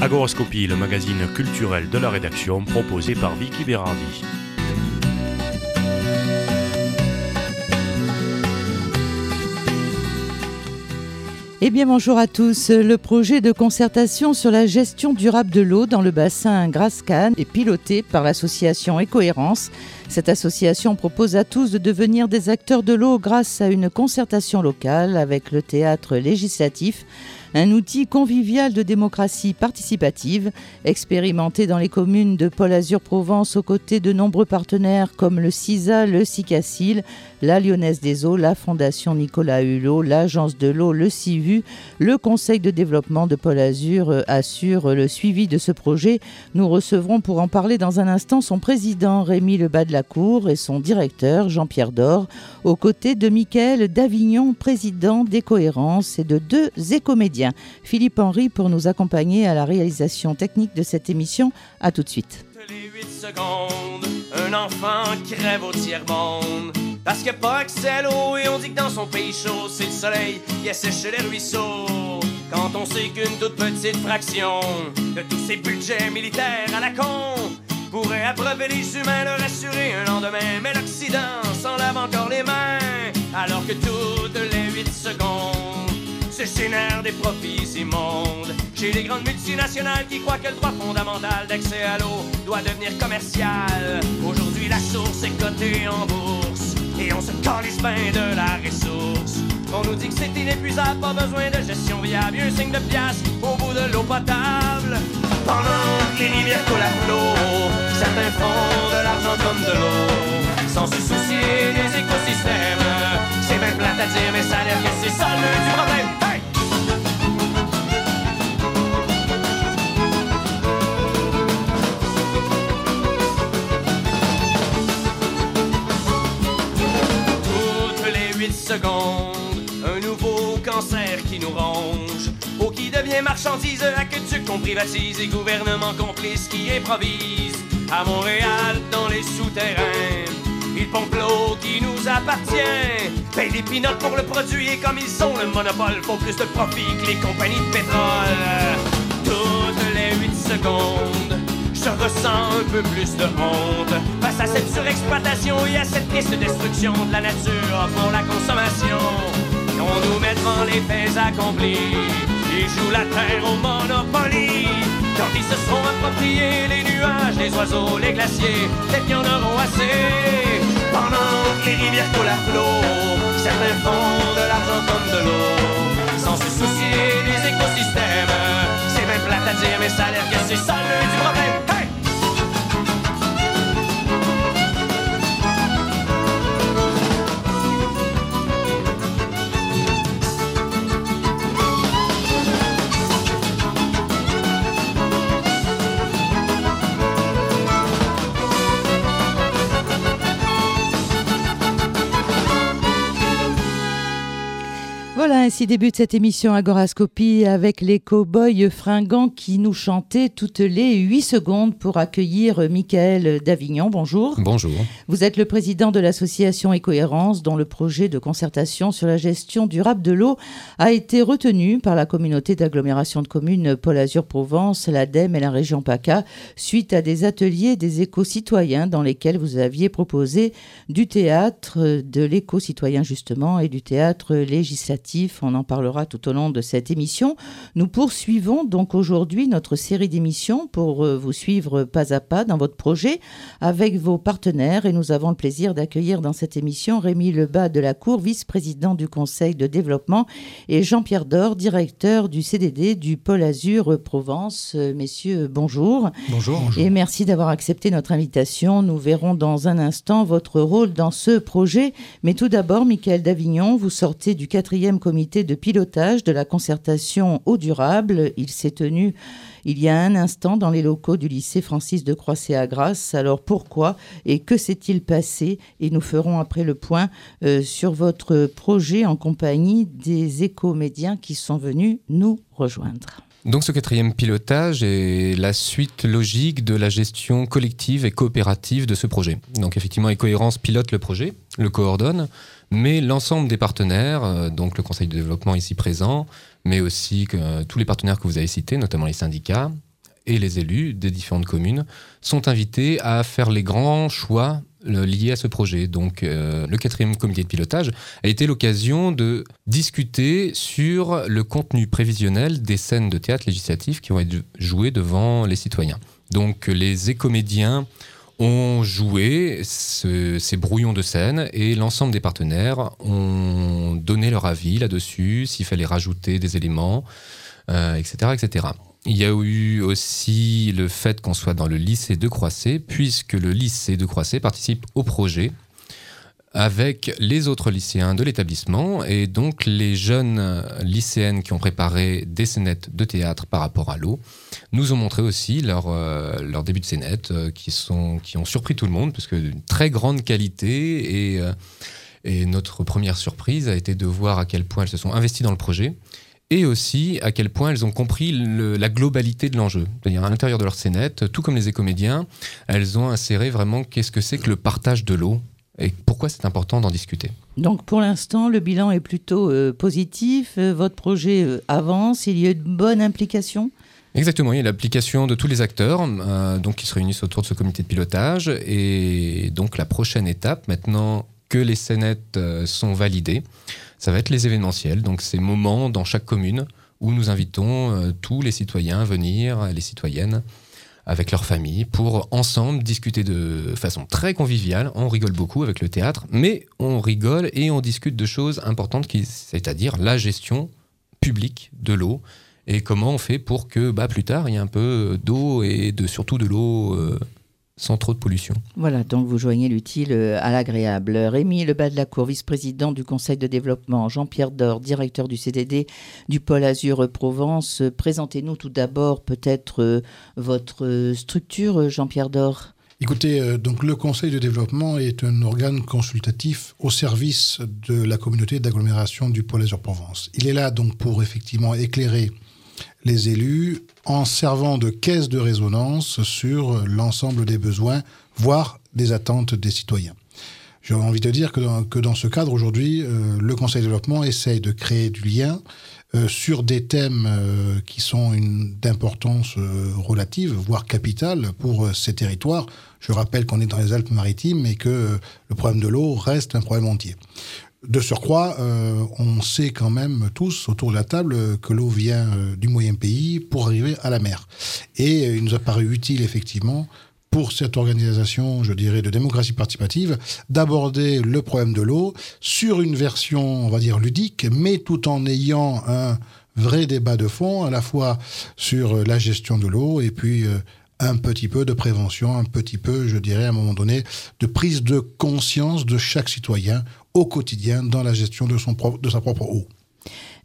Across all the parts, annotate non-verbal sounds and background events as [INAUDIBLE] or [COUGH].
Agoroscopie, le magazine culturel de la rédaction proposé par Vicky Berardi. Eh bien bonjour à tous. Le projet de concertation sur la gestion durable de l'eau dans le bassin Grascan est piloté par l'association Écohérence. Cette association propose à tous de devenir des acteurs de l'eau grâce à une concertation locale avec le théâtre législatif un outil convivial de démocratie participative, expérimenté dans les communes de Paul Azur Provence aux côtés de nombreux partenaires comme le CISA, le CICACIL, la Lyonnaise des Eaux, la Fondation Nicolas Hulot, l'Agence de l'eau, le CIVU, le Conseil de développement de Paul Azur euh, assure le suivi de ce projet. Nous recevrons pour en parler dans un instant son président Rémi Lebas de la Cour et son directeur Jean-Pierre Dor, aux côtés de Michael Davignon, président d'Écohérence et de deux écomédiens. Philippe Henry pour nous accompagner à la réalisation technique de cette émission. À tout de suite. les 8 secondes, un enfant crève au tiers-monde. Parce qu'il n'y a pas accès à l'eau et on dit que dans son pays chaud, c'est le soleil qui assèche les ruisseaux. Quand on sait qu'une toute petite fraction de tous ces budgets militaires à la con pourrait abreuver les humains, leur assurer un lendemain. Mais l'Occident s'en lave encore les mains, alors que toutes les 8 secondes se génèrent des profits immondes. Chez les grandes multinationales qui croient que le droit fondamental d'accès à l'eau doit devenir commercial. Aujourd'hui, la source est cotée en bourse et on se calisse bien de la ressource. On nous dit que c'est inépuisable, pas besoin de gestion viable. Un signe de pièce au bout de l'eau potable. Pendant que les rivières coulent à flot, certains font de l'argent comme de l'eau. Sans se soucier des écosystèmes. C'est même plate à dire, mais ça a l'air que c'est ça le du problème. Les 8 secondes, un nouveau cancer qui nous ronge. Eau qui devient marchandise, aqueduc qu'on privatise et gouvernement complice qui improvise. À Montréal, dans les souterrains, ils pompent l'eau qui nous appartient. Paye des pinottes pour le produit et comme ils ont le monopole, faut plus de profit que les compagnies de pétrole. Toutes les 8 secondes, je ressens un peu plus de honte face à cette surexploitation et à cette triste destruction de la nature pour la consommation. On nous met devant les faits accomplis, ils jouent la terre au Monopoly. Quand ils se seront appropriés les nuages, les oiseaux, les glaciers, peut-être qu'il y en auront assez. Pendant que les rivières coulent à flot, certains font de l'argent comme de l'eau, ainsi débute cette émission Agorascopie avec les cow-boys fringants qui nous chantaient toutes les 8 secondes pour accueillir Michael Davignon. Bonjour. Bonjour. Vous êtes le président de l'association Écohérence dont le projet de concertation sur la gestion durable de l'eau a été retenu par la communauté d'agglomération de communes Paul Azur Provence, l'ADEME et la région PACA suite à des ateliers des éco-citoyens dans lesquels vous aviez proposé du théâtre, de l'éco-citoyen justement et du théâtre législatif. On en parlera tout au long de cette émission. Nous poursuivons donc aujourd'hui notre série d'émissions pour euh, vous suivre pas à pas dans votre projet avec vos partenaires et nous avons le plaisir d'accueillir dans cette émission Rémi Lebas de la Cour, vice-président du Conseil de développement et Jean-Pierre Dor, directeur du CDD du Pôle Azur Provence. Euh, Messieurs, bonjour. Bonjour. Et merci d'avoir accepté notre invitation. Nous verrons dans un instant votre rôle dans ce projet. Mais tout d'abord, Michael Davignon, vous sortez du quatrième comité de pilotage de la concertation eau durable. Il s'est tenu il y a un instant dans les locaux du lycée Francis de Croisset à Grasse. Alors pourquoi et que s'est-il passé? Et nous ferons après le point euh, sur votre projet en compagnie des écomédiens qui sont venus nous rejoindre. Donc ce quatrième pilotage est la suite logique de la gestion collective et coopérative de ce projet. Donc effectivement, Écohérence pilote le projet, le coordonne, mais l'ensemble des partenaires, euh, donc le Conseil de développement ici présent, mais aussi que tous les partenaires que vous avez cités, notamment les syndicats et les élus des différentes communes, sont invités à faire les grands choix liés à ce projet. Donc euh, le quatrième comité de pilotage a été l'occasion de discuter sur le contenu prévisionnel des scènes de théâtre législatif qui vont être jouées devant les citoyens. Donc les écomédiens ont joué ces brouillons de scène et l'ensemble des partenaires ont donné leur avis là-dessus, s'il fallait rajouter des éléments, etc., euh, etc. Il y a eu aussi le fait qu'on soit dans le lycée de Croissé, puisque le lycée de Croissé participe au projet avec les autres lycéens de l'établissement et donc les jeunes lycéennes qui ont préparé des scénettes de théâtre par rapport à l'eau nous ont montré aussi leur, euh, leur début de scénettes euh, qui, sont, qui ont surpris tout le monde parce que d'une très grande qualité et, euh, et notre première surprise a été de voir à quel point elles se sont investies dans le projet et aussi à quel point elles ont compris la globalité de l'enjeu. C'est-à-dire à, l'intérieur de leur scénette, tout comme les écomédiens, elles ont inséré vraiment qu'est-ce que c'est que le partage de l'eau et pourquoi c'est important d'en discuter? Donc pour l'instant, le bilan est plutôt euh, positif, euh, votre projet euh, avance, il y a une bonne implication Exactement, il y a l'application de tous les acteurs donc qui se réunissent autour de ce comité de pilotage. Et donc la prochaine étape maintenant que les scénettes sont validées, ça va être les événementiels, donc ces moments dans chaque commune où nous invitons tous les citoyens à venir, les citoyennes, avec leur famille, pour ensemble discuter de façon très conviviale. On rigole beaucoup avec le théâtre, mais on rigole et on discute de choses importantes, c'est-à-dire la gestion publique de l'eau et comment on fait pour que bah, plus tard il y ait un peu d'eau et surtout de l'eau euh, sans trop de pollution. Voilà, donc vous joignez l'utile euh, à l'agréable. Rémi Lebas de la Cour, vice-président du Conseil de développement, Jean-Pierre Dor, directeur du CDD du Pôle Azur Provence. Présentez-nous tout d'abord peut-être euh, votre structure, Jean-Pierre Dor. Écoutez, euh, donc le Conseil de développement est un organe consultatif au service de la communauté d'agglomération du Pôle Azur Provence. Il est là donc pour effectivement éclairer les élus en servant de caisse de résonance sur l'ensemble des besoins, voire des attentes des citoyens. J'ai envie de dire que dans, que dans ce cadre, aujourd'hui, euh, le Conseil de développement essaye de créer du lien euh, sur des thèmes euh, qui sont d'importance relative, voire capitale pour ces territoires. Je rappelle qu'on est dans les Alpes-Maritimes et que le problème de l'eau reste un problème entier. De surcroît, euh, on sait quand même tous autour de la table que l'eau vient euh, du moyen pays pour arriver à la mer. Et il nous a paru utile, effectivement, pour cette organisation, je dirais, de démocratie participative, d'aborder le problème de l'eau sur une version, on va dire, ludique, mais tout en ayant un vrai débat de fond, à la fois sur la gestion de l'eau et puis euh, un petit peu de prévention, un petit peu, je dirais, à un moment donné, de prise de conscience de chaque citoyen au quotidien dans la gestion de, son de sa propre eau.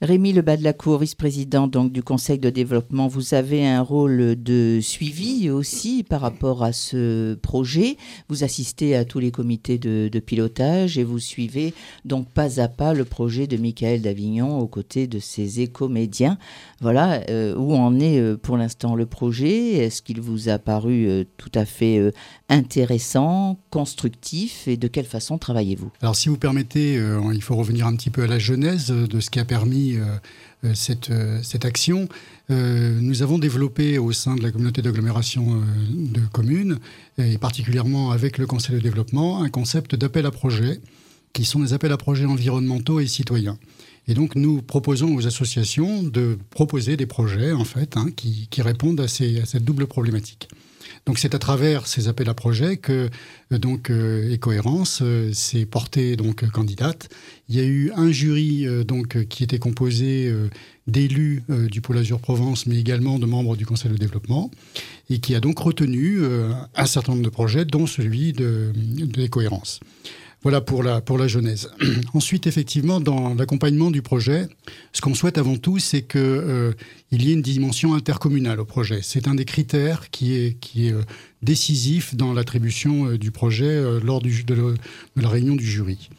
Rémi Lebas de la Cour, vice-président donc du Conseil de développement, vous avez un rôle de suivi aussi par rapport à ce projet. Vous assistez à tous les comités de, pilotage et vous suivez donc pas à pas le projet de Michael Davignon aux côtés de ses écomédiens. Voilà euh, où en est euh, pour l'instant le projet? Est-ce qu'il vous a paru euh, tout à fait intéressant, constructif et de quelle façon travaillez-vous? Alors si vous permettez, il faut revenir un petit peu à la genèse de ce qui a permis euh, euh, cette, euh, cette, action. nous avons développé au sein de la communauté d'agglomération de communes, et particulièrement avec le Conseil de développement, un concept d'appel à projets, qui sont des appels à projets environnementaux et citoyens. Et donc, nous proposons aux associations de proposer des projets, en fait, hein, qui, répondent à, cette double problématique. Donc c'est à travers ces appels à projets que euh, donc euh, euh, s'est portée donc candidate. Il y a eu un jury donc qui était composé d'élus du pôle Azur Provence, mais également de membres du Conseil de développement, et qui a donc retenu un certain nombre de projets, dont celui de, de voilà pour la, pour la genèse. [CLEARS THROAT] Ensuite, effectivement, dans l'accompagnement du projet, ce qu'on souhaite avant tout, c'est qu'il euh, y ait une dimension intercommunale au projet. C'est un des critères qui est, qui est euh, décisif dans l'attribution euh, du projet lors du, de, la réunion du jury.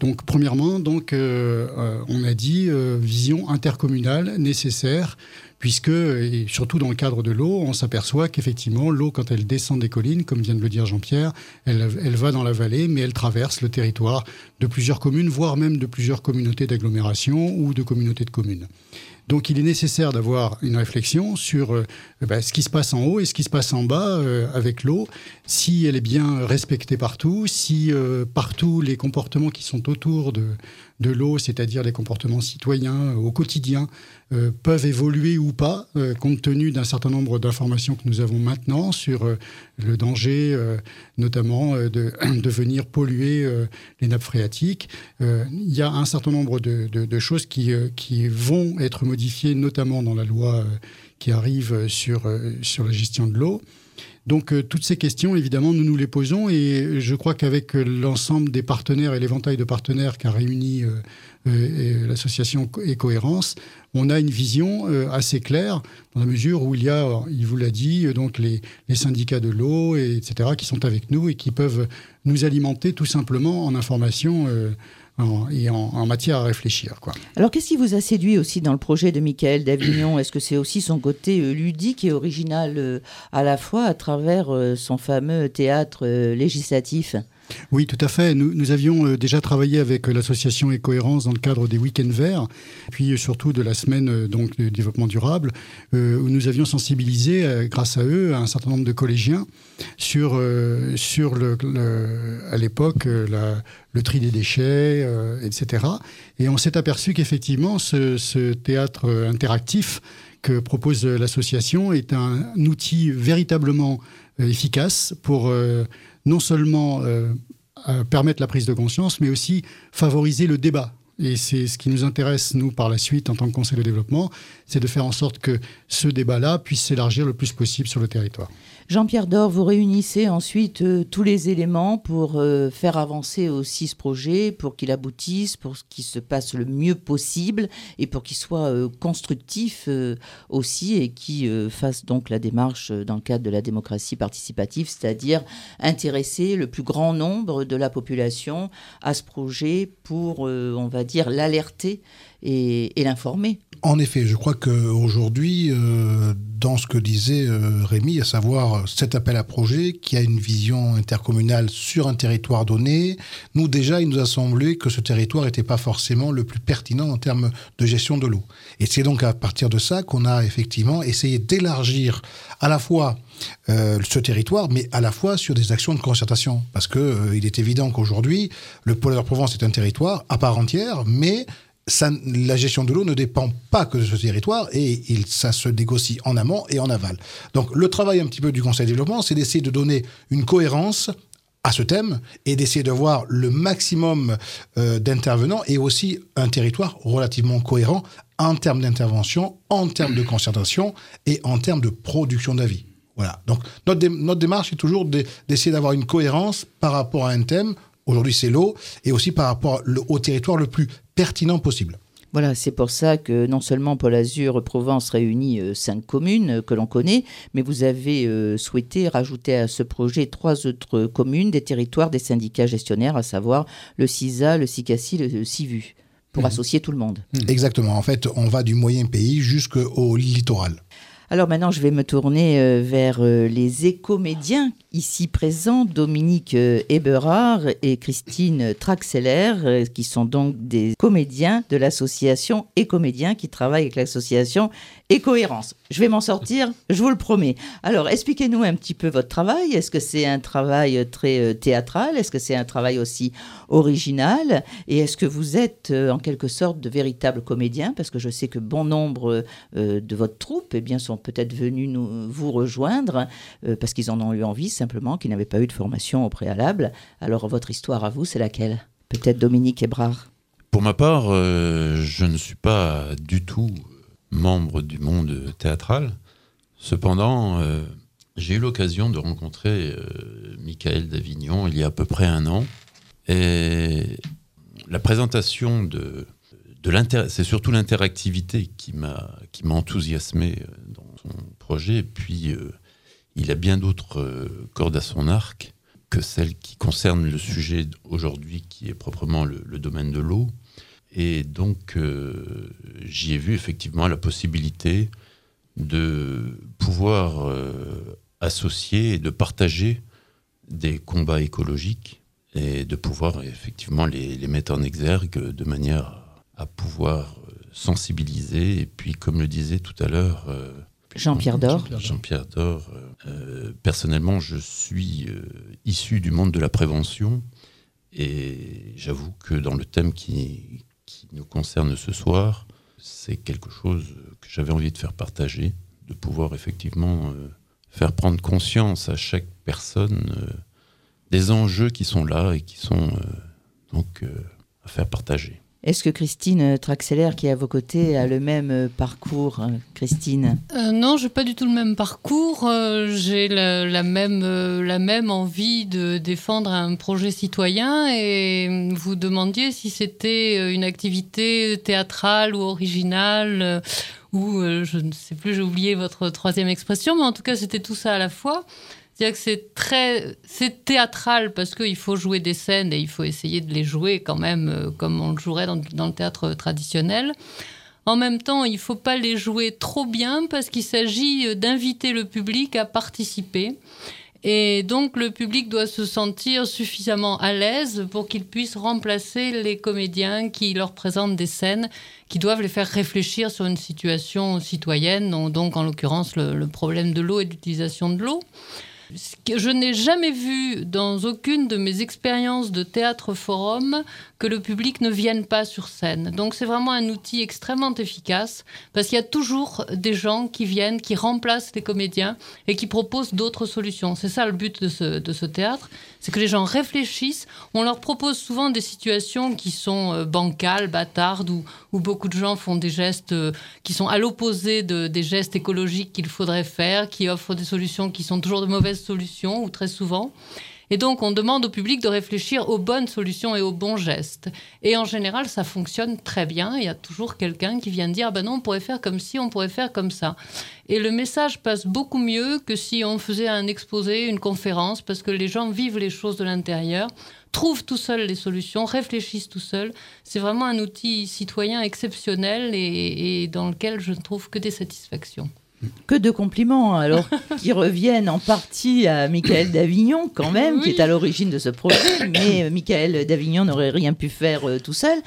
Donc, premièrement, donc, on a dit vision intercommunale nécessaire puisque, et surtout dans le cadre de l'eau, on s'aperçoit qu'effectivement, l'eau, quand elle descend des collines, comme vient de le dire Jean-Pierre, elle, va dans la vallée, mais elle traverse le territoire de plusieurs communes, voire même de plusieurs communautés d'agglomération ou de communautés de communes. Donc il est nécessaire d'avoir une réflexion sur euh, bah, ce qui se passe en haut et ce qui se passe en bas euh, avec l'eau, si elle est bien respectée partout, si partout les comportements qui sont autour de, de l'eau, c'est-à-dire les comportements citoyens au quotidien, peuvent évoluer ou pas, compte tenu d'un certain nombre d'informations que nous avons maintenant sur le danger, notamment de, [CLEARS THROAT] de, venir polluer les nappes phréatiques. il y a un certain nombre de, de choses qui, qui vont être modifiées, notamment dans la loi euh, qui arrive sur, euh, sur la gestion de l'eau. Donc euh, toutes ces questions, évidemment, nous nous les posons et je crois qu'avec l'ensemble des partenaires et l'éventail de partenaires qu'a réuni l'association Écohérence, on a une vision assez claire dans la mesure où il y a, il vous l'a dit, donc les, les syndicats de l'eau, etc., qui sont avec nous et qui peuvent nous alimenter tout simplement en informations en, et en, matière à réfléchir. Quoi. Alors, qu'est-ce qui vous a séduit aussi dans le projet de Michael d'Avignon? Est-ce que c'est aussi son côté euh, ludique et original euh, à la fois à travers euh, son fameux théâtre législatif? Oui, tout à fait. Nous, avions euh, déjà travaillé avec euh, l'association Écohérence dans le cadre des week-ends verts, puis euh, surtout de la semaine donc, développement durable, où nous avions sensibilisé, grâce à eux, un certain nombre de collégiens sur, sur le, à l'époque le tri des déchets, etc. Et on s'est aperçu qu'effectivement, ce théâtre interactif que propose l'association est un outil véritablement efficace pour non seulement euh, permettre la prise de conscience, mais aussi favoriser le débat. Et c'est ce qui nous intéresse, nous, par la suite, en tant que Conseil de développement, c'est de faire en sorte que ce débat-là puisse s'élargir le plus possible sur le territoire. Jean-Pierre Dor, vous réunissez ensuite euh, tous les éléments pour euh, faire avancer aussi ce projet, pour qu'il aboutisse, pour qu'il se passe le mieux possible et pour qu'il soit euh, constructif aussi et qui fasse donc la démarche dans le cadre de la démocratie participative, c'est-à-dire intéresser le plus grand nombre de la population à ce projet pour, on va dire, l'alerter et, l'informer. En effet, je crois qu'aujourd'hui, euh, dans ce que disait euh, Rémi, à savoir cet appel à projet qui a une vision intercommunale sur un territoire donné, nous déjà, il nous a semblé que ce territoire n'était pas forcément le plus pertinent en termes de gestion de l'eau. Et c'est donc à partir de ça qu'on a effectivement essayé d'élargir à la fois euh, ce territoire, mais à la fois sur des actions de concertation. Parce qu'il il est évident qu'aujourd'hui, le pôle de Provence est un territoire à part entière, mais la gestion de l'eau ne dépend pas que de ce territoire et ça se négocie en amont et en aval. Donc le travail un petit peu du Conseil de développement, c'est d'essayer de donner une cohérence à ce thème et d'essayer de voir le maximum euh, d'intervenants et aussi un territoire relativement cohérent en termes d'intervention, en termes de concertation et en termes de production d'avis. Voilà. Donc notre, notre démarche est toujours d'essayer d'avoir une cohérence par rapport à un thème Aujourd'hui, c'est l'eau, et aussi par rapport au territoire le plus pertinent possible. Voilà, c'est pour ça que non seulement Pôle Azur Provence réunit euh, cinq communes euh, que l'on connaît, mais vous avez euh, souhaité rajouter à ce projet trois autres communes, des territoires, des syndicats gestionnaires, à savoir le CISA, le SICACI, le CIVU, pour mmh. associer tout le monde. Exactement. En fait, on va du moyen pays jusqu'au littoral. Alors maintenant, je vais me tourner euh, vers euh, les écomédiens. Ici présents, Dominique euh, Eberard et Christine Traxeller, qui sont donc des comédiens de l'association Écomédiens qui travaillent avec l'association Écohérence. Je vais m'en sortir, je vous le promets. Alors, expliquez-nous un petit peu votre travail. Est-ce que c'est un travail très théâtral? Est-ce que c'est un travail aussi original? Et est-ce que vous êtes en quelque sorte de véritables comédiens? Parce que je sais que bon nombre de votre troupe eh bien, sont peut-être venus vous rejoindre euh, parce qu'ils en ont eu envie simplement, qu'ils n'avaient pas eu de formation au préalable. Alors votre histoire à vous, c'est laquelle? Peut-être Dominique Ebrard Pour ma part, euh, je ne suis pas du tout membre du monde théâtral. Cependant, euh, j'ai eu l'occasion de rencontrer Michael d'Avignon il y a à peu près un an. Et la présentation de, de c'est surtout l'interactivité qui m'a qui m'a enthousiasmé dans projet. Et puis, euh, il a bien d'autres euh, cordes à son arc que celles qui concernent le sujet aujourd'hui, qui est proprement le, domaine de l'eau. Et donc, euh, j'y ai vu effectivement la possibilité de pouvoir associer et de partager des combats écologiques et de pouvoir effectivement les, les mettre en exergue de manière à pouvoir sensibiliser. Et puis, comme le disait tout à l'heure euh, Jean-Pierre Dor. Jean-Pierre Dor, euh, euh, personnellement, je suis euh, issu du monde de la prévention. Et j'avoue que dans le thème qui, nous concerne ce soir, c'est quelque chose que j'avais envie de faire partager, de pouvoir effectivement euh, faire prendre conscience à chaque personne euh, des enjeux qui sont là et qui sont euh, donc à faire partager. Est-ce que Christine Traxeller, qui est à vos côtés, a le même euh, parcours hein, Christine? Euh, non, j'ai pas du tout le même parcours. Euh, j'ai la, la même, la même envie de défendre un projet citoyen et vous demandiez si c'était une activité théâtrale ou originale ou je ne sais plus, j'ai oublié votre troisième expression, mais en tout cas c'était tout ça à la fois. C'est-à-dire que c'est très, c'est théâtral parce qu'il faut jouer des scènes et il faut essayer de les jouer quand même euh, comme on le jouerait dans, dans le théâtre traditionnel. En même temps, il ne faut pas les jouer trop bien parce qu'il s'agit euh, d'inviter le public à participer. Et donc le public doit se sentir suffisamment à l'aise pour qu'il puisse remplacer les comédiens qui leur présentent des scènes qui doivent les faire réfléchir sur une situation citoyenne, donc- donc en l'occurrence le, le problème de l'eau et de l'utilisation de l'eau. Je n'ai jamais vu dans aucune de mes expériences de théâtre forum que le public ne vienne pas sur scène. Donc c'est vraiment un outil extrêmement efficace parce qu'il y a toujours des gens qui viennent, qui remplacent les comédiens et qui proposent d'autres solutions. C'est ça le but de ce, théâtre, c'est que les gens réfléchissent. On leur propose souvent des situations qui sont euh, bancales, bâtardes, où, beaucoup de gens font des gestes euh, qui sont à l'opposé de, des gestes écologiques qu'il faudrait faire, qui offrent des solutions qui sont toujours de solutions, ou très souvent. Et donc, on demande au public de réfléchir aux bonnes solutions et aux bons gestes. Et en général, ça fonctionne très bien. Il y a toujours quelqu'un qui vient dire, ben non, on pourrait faire comme ci, on pourrait faire comme ça. Et le message passe beaucoup mieux que si on faisait un exposé, une conférence, parce que les gens vivent les choses de l'intérieur, trouvent tout seuls les solutions, réfléchissent tout seuls. C'est vraiment un outil citoyen exceptionnel et dans lequel je ne trouve que des satisfactions. Que de compliments, alors, [LAUGHS] qui reviennent en partie à Michael d'Avignon, quand même, qui est à l'origine de ce projet, [COUGHS] mais Michael d'Avignon n'aurait rien pu faire euh, tout seul.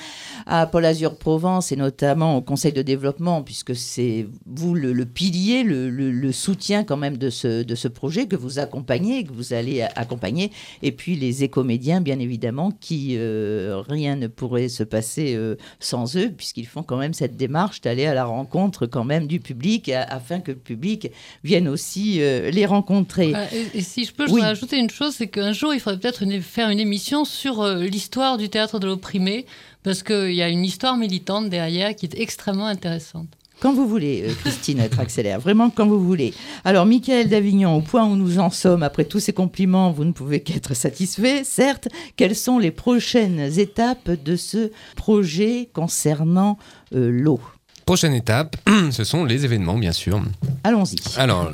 À Paul Azur Provence et notamment au Conseil de développement, puisque c'est vous le, le pilier, le, le- le soutien quand même de ce, de ce projet que vous accompagnez, que vous allez accompagner, et puis les écomédiens, bien évidemment, qui euh, rien ne pourrait se passer euh, sans eux, puisqu'ils font quand même cette démarche d'aller à la rencontre quand même du public, afin que le public vienne aussi euh, les rencontrer. Euh, et, et si je peux, je Oui. voudrais ajouter une chose, c'est qu'un jour, il faudrait peut-être faire une émission sur euh, l'histoire du théâtre de l'opprimé, parce qu'il y a une histoire militante derrière qui est extrêmement intéressante. Quand vous voulez, euh, Christine Traxeller, vraiment quand vous voulez. Alors, Michael d'Avignon, au point où nous en sommes, après tous ces compliments, vous ne pouvez qu'être satisfait, certes. Quelles sont les prochaines étapes de ce projet concernant euh, l'eau? Prochaine étape, [CLEARS THROAT] ce sont les événements, bien sûr. Allons-y. Alors,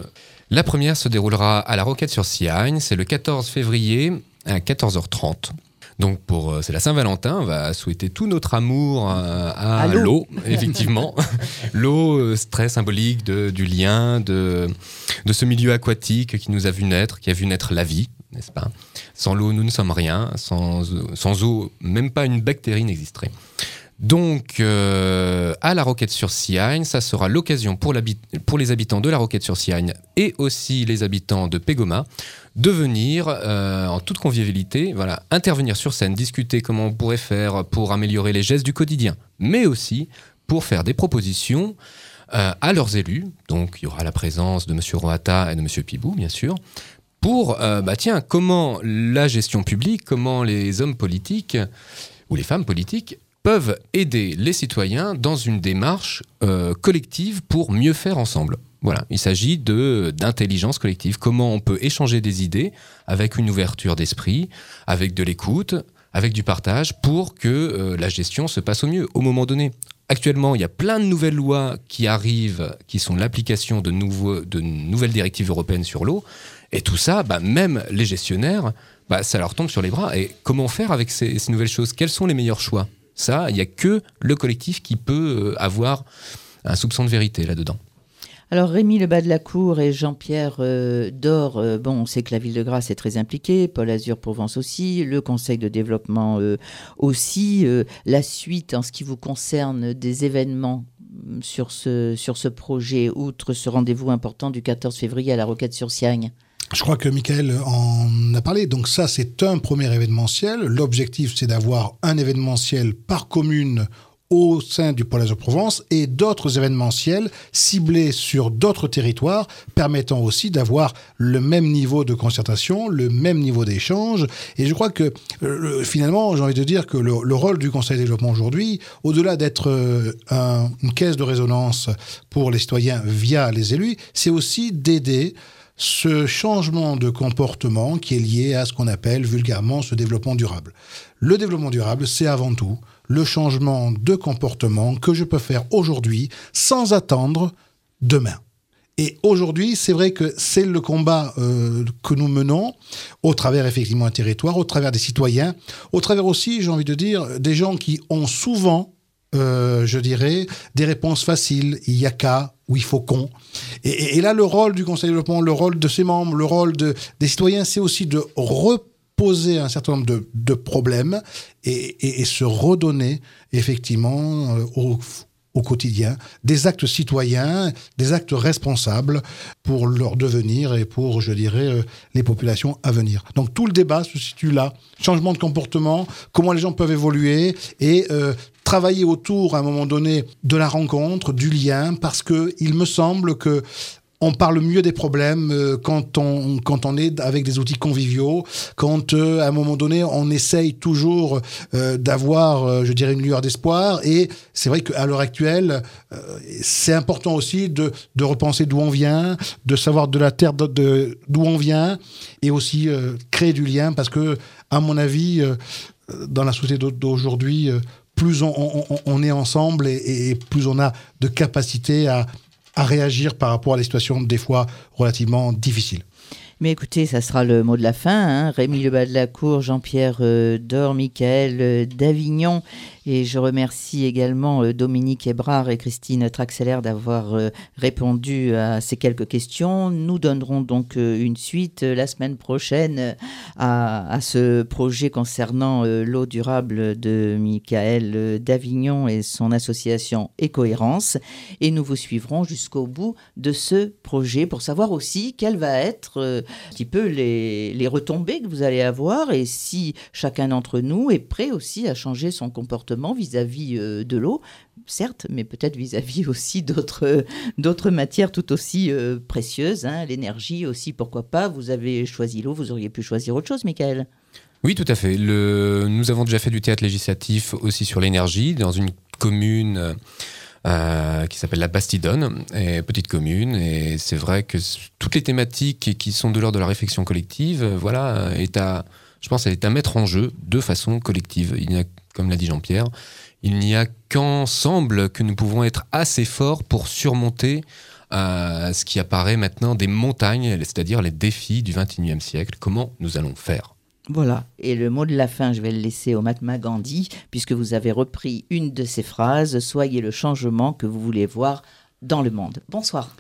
la première se déroulera à la Roquette sur Siagne. C'est le 14 février à 14h30. Donc, pour, euh, c'est la Saint-Valentin. On va souhaiter tout notre amour euh, à, À l'eau. [LAUGHS] effectivement. [LAUGHS] l'eau, euh, très symbolique de, du lien, de, de ce milieu aquatique qui nous a vu naître, qui a vu naître la vie, n'est-ce pas? Sans l'eau, nous ne sommes rien. Sans, sans eau, même pas une bactérie n'existerait. Donc, euh, à la Roquette-sur-Siagne, ça sera l'occasion pour, les habitants de la Roquette-sur-Siagne et aussi les habitants de Pégoma de venir euh, en toute convivialité, voilà, intervenir sur scène, discuter comment on pourrait faire pour améliorer les gestes du quotidien, mais aussi pour faire des propositions euh, à leurs élus. Donc, il y aura la présence de M. Roata et de M. Pibou, bien sûr, pour, bah tiens, comment la gestion publique, comment les hommes politiques ou les femmes politiques peuvent aider les citoyens dans une démarche euh, collective pour mieux faire ensemble. Voilà, il s'agit de d'intelligence collective. Comment on peut échanger des idées avec une ouverture d'esprit, avec de l'écoute, avec du partage, pour que euh, la gestion se passe au mieux au moment donné. Actuellement, il y a plein de nouvelles lois qui arrivent, qui sont l'application de, de nouvelles directives européennes sur l'eau. Et tout ça, bah, même les gestionnaires, bah, ça leur tombe sur les bras. Et comment faire avec ces nouvelles choses? Quels sont les meilleurs choix? Ça, il n'y a que le collectif qui peut euh, avoir un soupçon de vérité là-dedans. Alors Rémi Le Bas de la Cour et Jean-Pierre euh, Dor, euh, bon, on sait que la ville de Grasse est très impliquée, Paul Azur Provence aussi, le Conseil de développement euh, aussi, la suite en ce qui vous concerne des événements mm, sur ce, sur ce projet, outre ce rendez-vous important du 14 février à la Roquette-sur-Siagne je crois que Michael en a parlé. Donc ça, c'est un premier événementiel. L'objectif, c'est d'avoir un événementiel par commune au sein du Pôle de Provence et d'autres événementiels ciblés sur d'autres territoires permettant aussi d'avoir le même niveau de concertation, le même niveau d'échange. Et je crois que euh, finalement, j'ai envie de dire que le, rôle du Conseil de développement aujourd'hui, au-delà d'être euh, une caisse de résonance pour les citoyens via les élus, c'est aussi d'aider ce changement de comportement qui est lié à ce qu'on appelle vulgairement ce développement durable. Le développement durable, c'est avant tout le changement de comportement que je peux faire aujourd'hui sans attendre demain. Et aujourd'hui, c'est vrai que c'est le combat euh, que nous menons au travers effectivement un territoire, au travers des citoyens, au travers aussi, j'ai envie de dire, des gens qui ont souvent, euh, je dirais, des réponses faciles. Il y a qu'à ou il faut qu'on. Et, là, le rôle du Conseil de développement, le rôle de ses membres, le rôle de, des citoyens, c'est aussi de reprendre poser un certain nombre de, problèmes et, se redonner effectivement euh, au, au, quotidien des actes citoyens, des actes responsables pour leur devenir et pour, je dirais, euh, les populations à venir. Donc tout le débat se situe là. Changement de comportement, comment les gens peuvent évoluer et euh, travailler autour à un moment donné de la rencontre, du lien, parce que il me semble que on parle mieux des problèmes euh, quand, on, quand on est avec des outils conviviaux, quand euh, à un moment donné on essaye toujours euh, d'avoir, je dirais, une lueur d'espoir. Et c'est vrai qu'à l'heure actuelle, c'est important aussi de, de repenser d'où on vient, de savoir de la terre d'où on vient, et aussi créer du lien, parce que, à mon avis, dans la société d'aujourd'hui, plus on, est ensemble et plus on a de capacité à réagir par rapport à des situations des fois relativement difficiles. Mais écoutez, ça sera le mot de la fin. Hein. Rémi Lebas de la Cour, Jean-Pierre euh, Dor, Michael euh, d'Avignon et je remercie également euh, Dominique Ebrard et Christine Traxeller d'avoir euh, répondu à ces quelques questions. Nous donnerons donc euh, une suite la semaine prochaine à, ce projet concernant l'eau durable de Michael d'Avignon et son association Écohérence. Et nous vous suivrons jusqu'au bout de ce projet pour savoir aussi quelles va être un petit peu les, les retombées que vous allez avoir et si chacun d'entre nous est prêt aussi à changer son comportement vis-à-vis euh, de l'eau, certes, mais peut-être vis-à-vis [LAUGHS] aussi d'autres, d'autres matières tout aussi euh, précieuses, hein, l'énergie aussi, pourquoi pas. Vous avez choisi l'eau, vous auriez pu choisir autre chose, Michael. Oui, tout à fait. Nous avons déjà fait du théâtre législatif aussi sur l'énergie dans une commune euh, qui s'appelle la Bastidonne, et petite commune. Et c'est vrai que toutes les thématiques qui sont de l'ordre de la réflexion collective, voilà, est à, je pense, elle est à mettre en jeu de façon collective. Il a comme l'a dit Jean-Pierre, il n'y a qu'ensemble que nous pouvons être assez forts pour surmonter euh, ce qui apparaît maintenant des montagnes, c'est-à-dire les défis du XXIe siècle. Comment nous allons faire? Voilà. Et le mot de la fin, je vais le laisser au Mahatma Gandhi, puisque vous avez repris une de ses phrases Soyez le changement que vous voulez voir dans le monde. Bonsoir.